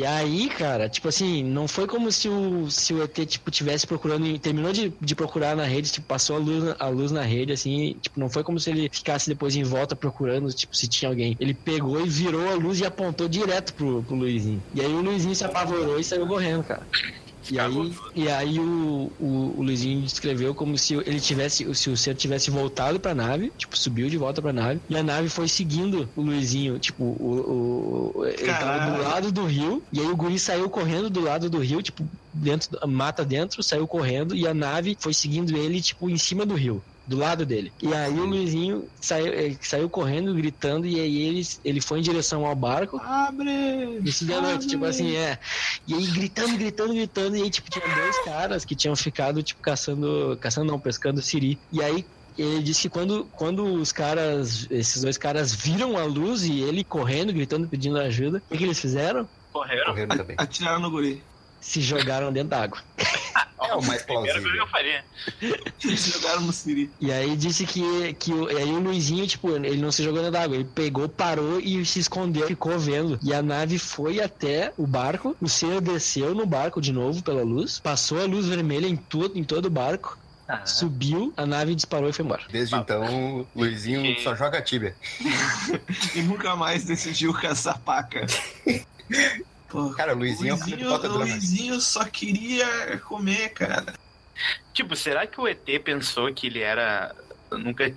E aí, cara, tipo assim, não foi como se o, se o ET, tipo, tivesse procurando, terminou de, de procurar na rede, tipo, passou a luz, a luz na rede, assim, tipo, não foi como se ele ficasse depois em volta procurando, tipo, se tinha alguém. Ele pegou e virou a luz e apontou direto pro, pro Luizinho. E aí o Luizinho se apavorou e saiu correndo, cara. E aí, e aí o, o, o Luizinho descreveu como se ele tivesse, se o ser tivesse voltado pra nave, tipo, subiu de volta pra nave, e a nave foi seguindo o Luizinho, tipo, o, o, ele tava do lado do rio, e aí o guri saiu correndo do lado do rio, tipo, dentro, mata dentro, saiu correndo, e a nave foi seguindo ele, tipo, em cima do rio. Do lado dele. E aí o Luizinho saiu, saiu correndo, gritando, e aí ele, ele foi em direção ao barco. Abre! Isso de noite, tipo assim, é. E aí gritando, gritando, gritando, e aí, tipo, tinha dois caras que tinham ficado, tipo, caçando. Caçando não, pescando siri. E aí ele disse que quando, quando os caras, esses dois caras viram a luz e ele correndo, gritando, pedindo ajuda, o que, que eles fizeram? Correram. Correndo também. Atiraram no guri. Se jogaram dentro da água. É o mais Primeira coisa que plausível. eu faria. Se jogaram no Siri. E aí disse que, que o- e aí o Luizinho, tipo, ele não se jogou dentro da água, ele pegou, parou e se escondeu, ficou vendo. E a nave foi até o barco, o ser desceu no barco de novo pela luz, passou a luz vermelha em todo, em todo o barco, Ah, subiu, a nave disparou e foi embora. Desde então, o Luizinho só joga tíbia. E nunca mais decidiu caçar paca. Pô, Cara, o Luizinho é Luizinho, pipoca do o Leonardo. Luizinho só queria comer, cara. Tipo, será que o ET pensou que ele era. Nunca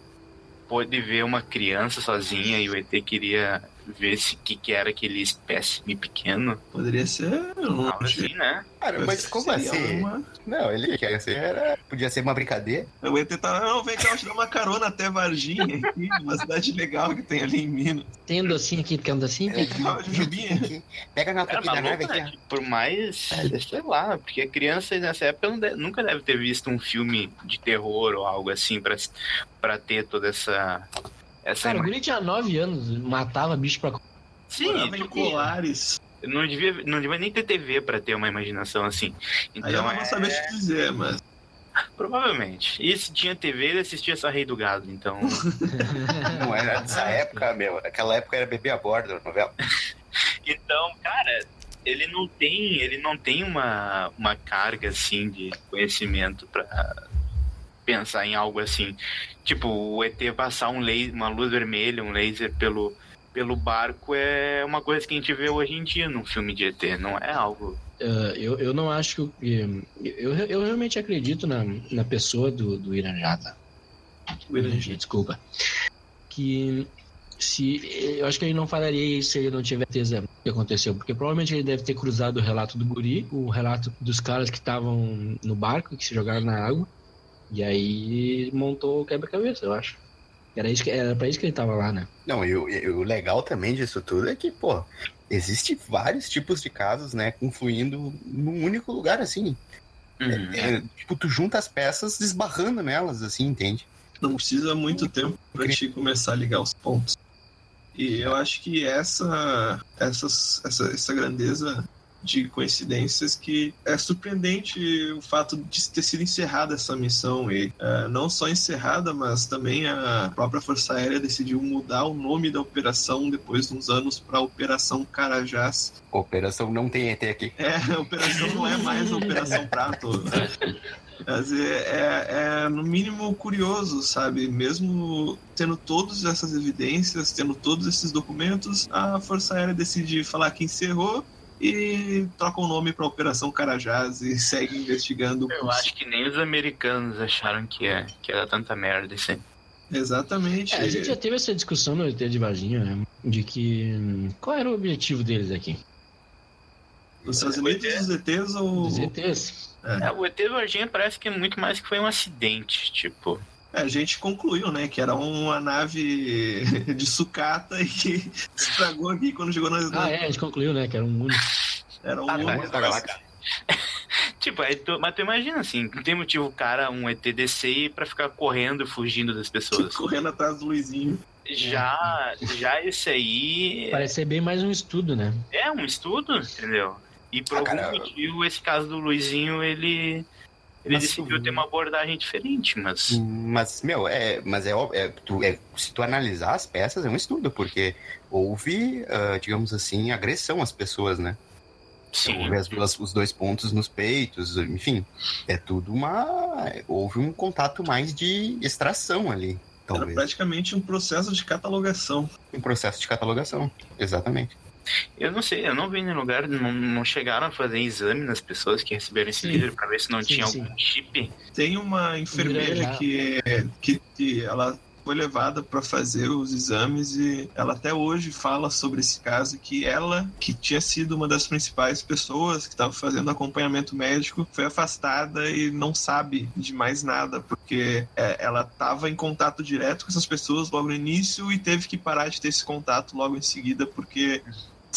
pôde ver uma criança sozinha e o ET queria ver se que, que era aquele espécime pequeno? Poderia ser. eu não Algo assim, né? Cara, mas como assim? uma- Não, ele quer ser. Era... Podia ser uma brincadeira. O ET tá, não, vem cá, eu te dar uma carona até Varginha, aqui, uma cidade legal que tem ali em Minas. Tem um docinho aqui, quer um docinho? É. Pega na copinha da nave aqui, né? ó. Por mais. Sei lá, porque a criança nessa época não deve- nunca deve ter visto um filme de terror ou algo assim pra, pra ter toda essa. Essa Cara, o ima- guri tinha 9 anos, matava bicho pra. Sim, em tipo, Colares. não devia, não devia nem ter TV pra ter uma imaginação assim. Então, Aí eu não é, vou saber te dizer, mas. provavelmente. E se tinha TV, ele assistia essa Rei do Gado, então. Não era dessa época, meu. Aquela época era bebê a bordo, novela. Então, cara, ele não tem, ele não tem uma, uma carga assim de conhecimento pra pensar em algo assim. Tipo, o ET passar um laser, uma luz vermelha, um laser pelo pelo barco é uma coisa que a gente vê hoje em dia num filme de ET, não é algo. Ah, eu, eu não acho que. Eu, eu realmente acredito na, na pessoa do, do Iranjata. Desculpa. Que se. Eu acho que ele não falaria isso se ele não tiver certeza do que aconteceu. Porque provavelmente ele deve ter cruzado o relato do Guri, o relato dos caras que estavam no barco, que se jogaram na água. E aí montou o quebra-cabeça, eu acho. Era, isso que, era pra isso que ele tava lá, né? Não, e o, e o legal também disso tudo é que, pô, existe vários tipos de casos, né, confluindo num único lugar, assim. Uhum. É, tipo, tu junta as peças desbarrando nelas, assim, entende? Não precisa muito tempo pra te começar a ligar os pontos. E eu acho que essa, essas, essa, essa grandeza de coincidências que é surpreendente o fato de ter sido encerrada essa missão e é, não só encerrada, mas também a própria Força Aérea decidiu mudar o nome da operação depois de uns anos para Operação Carajás. Operação não tem ET aqui. É, a operação não é mais a Operação Prato. Mas é, é, é, no mínimo curioso, sabe? Mesmo tendo todas essas evidências, tendo todos esses documentos, a Força Aérea decide falar que encerrou e troca o nome para Operação Carajás e segue investigando. Eu acho que nem os americanos acharam que, é, que era tanta merda assim. Exatamente. É, a gente já teve essa discussão no ET de Varginha, né? De que. Qual era o objetivo deles aqui? Os Estados Unidos, os ETs ou. Dos ETs? É, o ET do Varginha parece que é muito mais que foi um acidente, tipo. É, a gente concluiu, né, que era uma nave de sucata e que estragou aqui quando chegou na. Ah, é, a gente concluiu, né? Que era um único. Era um Ah, tá, galáxia. Tipo, aí tu- mas tu imagina assim, não tem motivo o cara, um ET descer pra ficar correndo e fugindo das pessoas. correndo atrás do Luizinho. Já, já esse aí Parece ser bem mais um estudo, né? é um estudo, entendeu? E por Ah, algum cara, motivo, esse caso do Luizinho, ele. Ele Mas decidiu ter uma abordagem diferente, mas. Mas, meu, é, mas é, óbvio, é, tu, é, se tu analisar as peças, é um estudo, porque houve, ah, digamos assim, agressão às pessoas, né? Sim. Houve as duas- os dois pontos nos peitos, enfim. É tudo uma. Houve um contato mais de extração ali, Era talvez. praticamente um processo de catalogação. Um processo de catalogação, exatamente. Eu não sei, eu não vi em nenhum lugar, não, não chegaram a fazer exame nas pessoas que receberam esse Sim. livro pra ver se não Sim, tinha sim. algum chip. Tem uma enfermeira que, é- que, que ela foi levada para fazer os exames e ela até hoje fala sobre esse caso que ela, que tinha sido uma das principais pessoas que estava fazendo acompanhamento médico, foi afastada e não sabe de mais nada porque é, ela estava em contato direto com essas pessoas logo no início e teve que parar de ter esse contato logo em seguida porque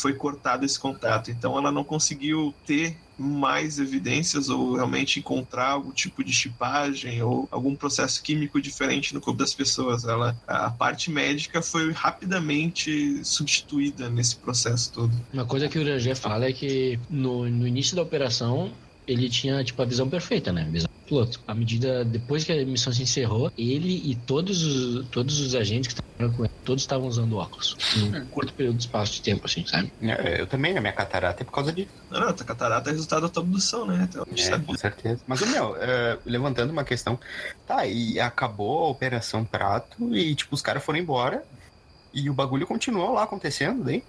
foi cortado esse contato. Então ela não conseguiu ter mais evidências ou realmente encontrar algum tipo de chipagem ou algum processo químico diferente no corpo das pessoas. Ela, a parte médica foi rapidamente substituída nesse processo todo. Uma coisa que o Rangé fala é que no, no início da operação ele tinha tipo a visão perfeita, né? Visão piloto. À medida depois que a missão se encerrou, ele e todos os todos os agentes que estavam com ele, todos estavam usando óculos num curto período de espaço de tempo, assim, sabe? É, Eu também, a minha catarata é por causa disso. Não, não, a catarata é resultado da tua abdução, né? Então, É, sabe com certeza. Mas, meu, é, levantando uma questão, tá, e acabou a Operação Prato e, tipo, os caras foram embora e o bagulho continuou lá acontecendo, daí?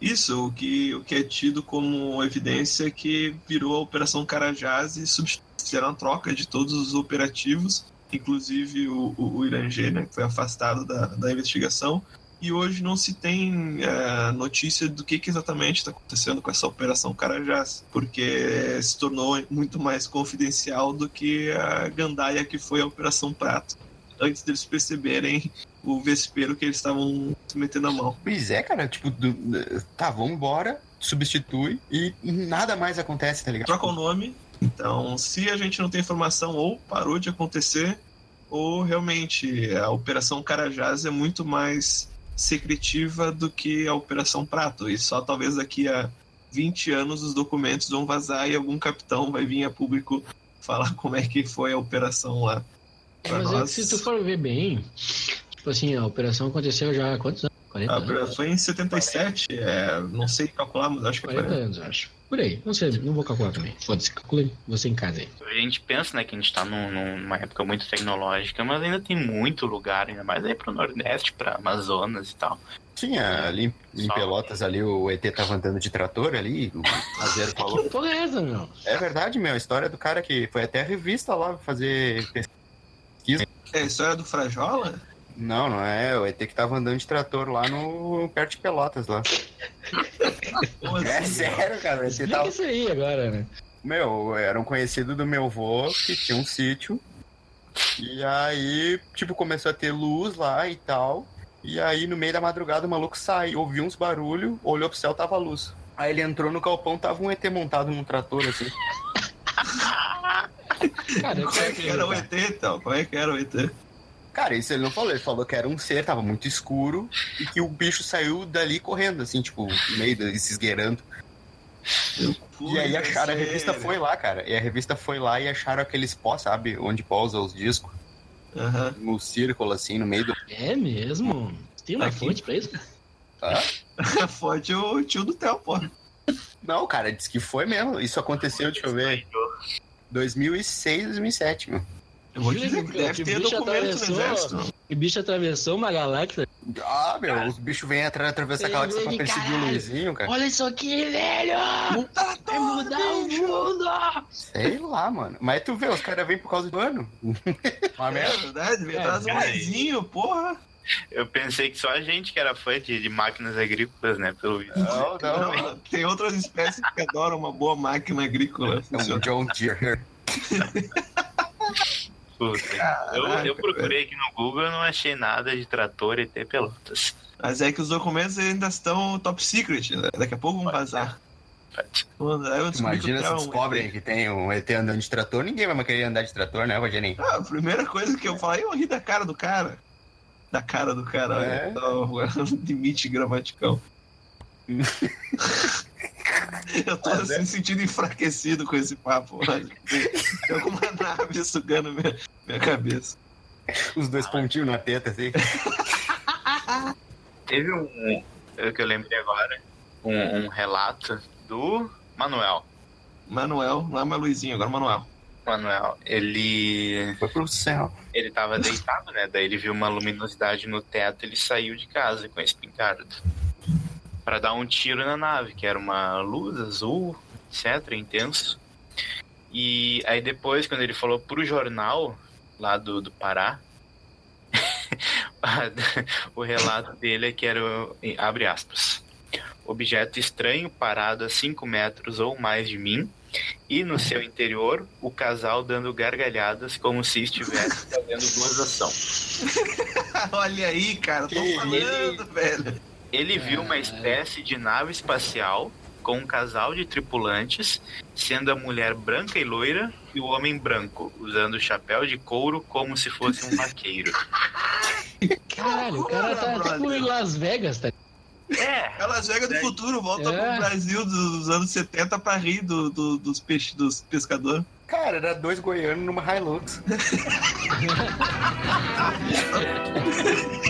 Isso, o que, o que é tido como evidência é que virou a Operação Carajás e substitu- fizeram a troca de todos os operativos, inclusive o, o, o Irangê, né, que foi afastado da, da investigação. E hoje não se tem eh, notícia do que, que exatamente está acontecendo com essa Operação Carajás, porque se tornou muito mais confidencial do que a gandaia que foi a Operação Prato, antes deles perceberem o vespeiro que eles estavam se metendo a mão. Pois é, cara, tipo, do- tá, vamos embora, substitui e nada mais acontece, tá ligado? troca o nome. Então, se a gente não tem informação, ou parou de acontecer, ou realmente a Operação Carajás é muito mais secretiva do que a Operação Prato. E só talvez daqui a 20 anos os documentos vão vazar e algum capitão vai vir a público falar como é que foi a operação lá. Pra Mas é nós- que se tu for ver bem, tipo assim, a operação aconteceu já há quantos anos? 40 A anos? foi em 77, é, não sei calcular, mas acho que 40 foi. anos, eu acho. Por aí, não sei, não vou calcular também. Foda-se, calcule você em casa aí. A gente pensa, né, que a gente tá num- numa época muito tecnológica, mas ainda tem muito lugar, ainda mais aí pro Nordeste, pra Amazonas e tal. Tinha ali em Só- Pelotas ali, o ET tava andando de trator ali, o Azeiro falou. Que porra é essa, meu? É verdade, meu, a história do cara que foi até a revista lá fazer pesquisa. É a história do Frajola? Não, não é, o ET que tava andando de trator lá no perto de Pelotas lá. É assim? sério, cara, ET Explica tava... isso aí agora, né? Meu, era um conhecido do meu avô que tinha um sítio. E aí, tipo, começou a ter luz lá e tal. E aí, no meio da madrugada, o maluco saiu, ouviu uns barulhos, olhou pro céu, tava luz. Aí ele entrou no galpão, tava um ET montado num trator, assim. Cara, eu Como é que era o. ET, então? Como é que era o ET? Cara, isso ele não falou, ele falou que era um ser, tava muito escuro, e que o bicho saiu dali correndo, assim, tipo, no meio, de- se esgueirando. E aí acharam, a revista foi lá, cara. E a revista foi lá e acharam aqueles pó, sabe? Onde pousa os discos. No círculo, assim, no meio do. É mesmo? Tem uma Aqui. fonte pra isso? Foi o tio do Theo, pô. Não, cara, disse que foi mesmo. Isso aconteceu, deixa eu ver. 2006, 2007, meu. Eu vou dizer que que- deve que ter bicho documento atravessou? exército. O bicho atravessou uma galáxia. Ah, meu, os bichos vêm atrás atravessar a galáxia pra perseguir o caralho. Luizinho, cara. Olha isso aqui, velho! Vai mudar o mundo! Sei lá, mano. Mas tu vê, os caras vêm por causa do ano. Uma É merda. verdade, vem É, atrás do cara, Luizinho, porra. Eu pensei que só a gente que era fã de, de máquinas agrícolas, né, pelo visto. Não, não. Não, tem outras espécies que adoram uma boa máquina agrícola. É um John Deere. Eu, eu procurei aqui no Google e não achei nada de trator e ter pelotas. Mas é que os documentos ainda estão top secret. né? Daqui a pouco vão vazar. Imagina se um descobrem que tem um ET andando de trator, ninguém vai mais querer andar de trator, né, Rogerinho? Ah, a primeira coisa que eu falei, eu ri da cara do cara. Da cara do cara, É? olha. só, o limite gramatical. eu tô Mas é. assim, sentindo enfraquecido com esse papo. olha. Tem alguma nave sugando minha, minha cabeça. Os dois pontinhos na teta, assim. Teve um, é que eu lembrei agora, um, um relato do Manuel. Manuel, não é mais Luizinho, agora Manuel. Manuel, ele Foi pro céu. ele tava deitado, né? Daí ele viu uma luminosidade no teto, ele saiu de casa com a espingarda. Para dar um tiro na nave, que era uma luz azul, etc, intenso. E aí depois, quando ele falou pro jornal lá do, do Pará, o relato dele é que era, abre aspas, objeto estranho parado a 5 metros ou mais de mim, e no seu interior, o casal dando gargalhadas como se estivesse fazendo gozação. Olha aí, cara, tô Ele- falando, velho. Ele viu uma espécie de nave espacial com um casal de tripulantes, sendo a mulher branca e loira e o homem branco, usando chapéu de couro como se fosse um vaqueiro. Caralho, o cara tá tipo em. Las Vegas, tá? É, Elas Vegas do futuro, volta É. pro Brasil dos anos 70 pra rir do, do- dos peixes dos pescadores. Cara, era dois goianos numa Hilux.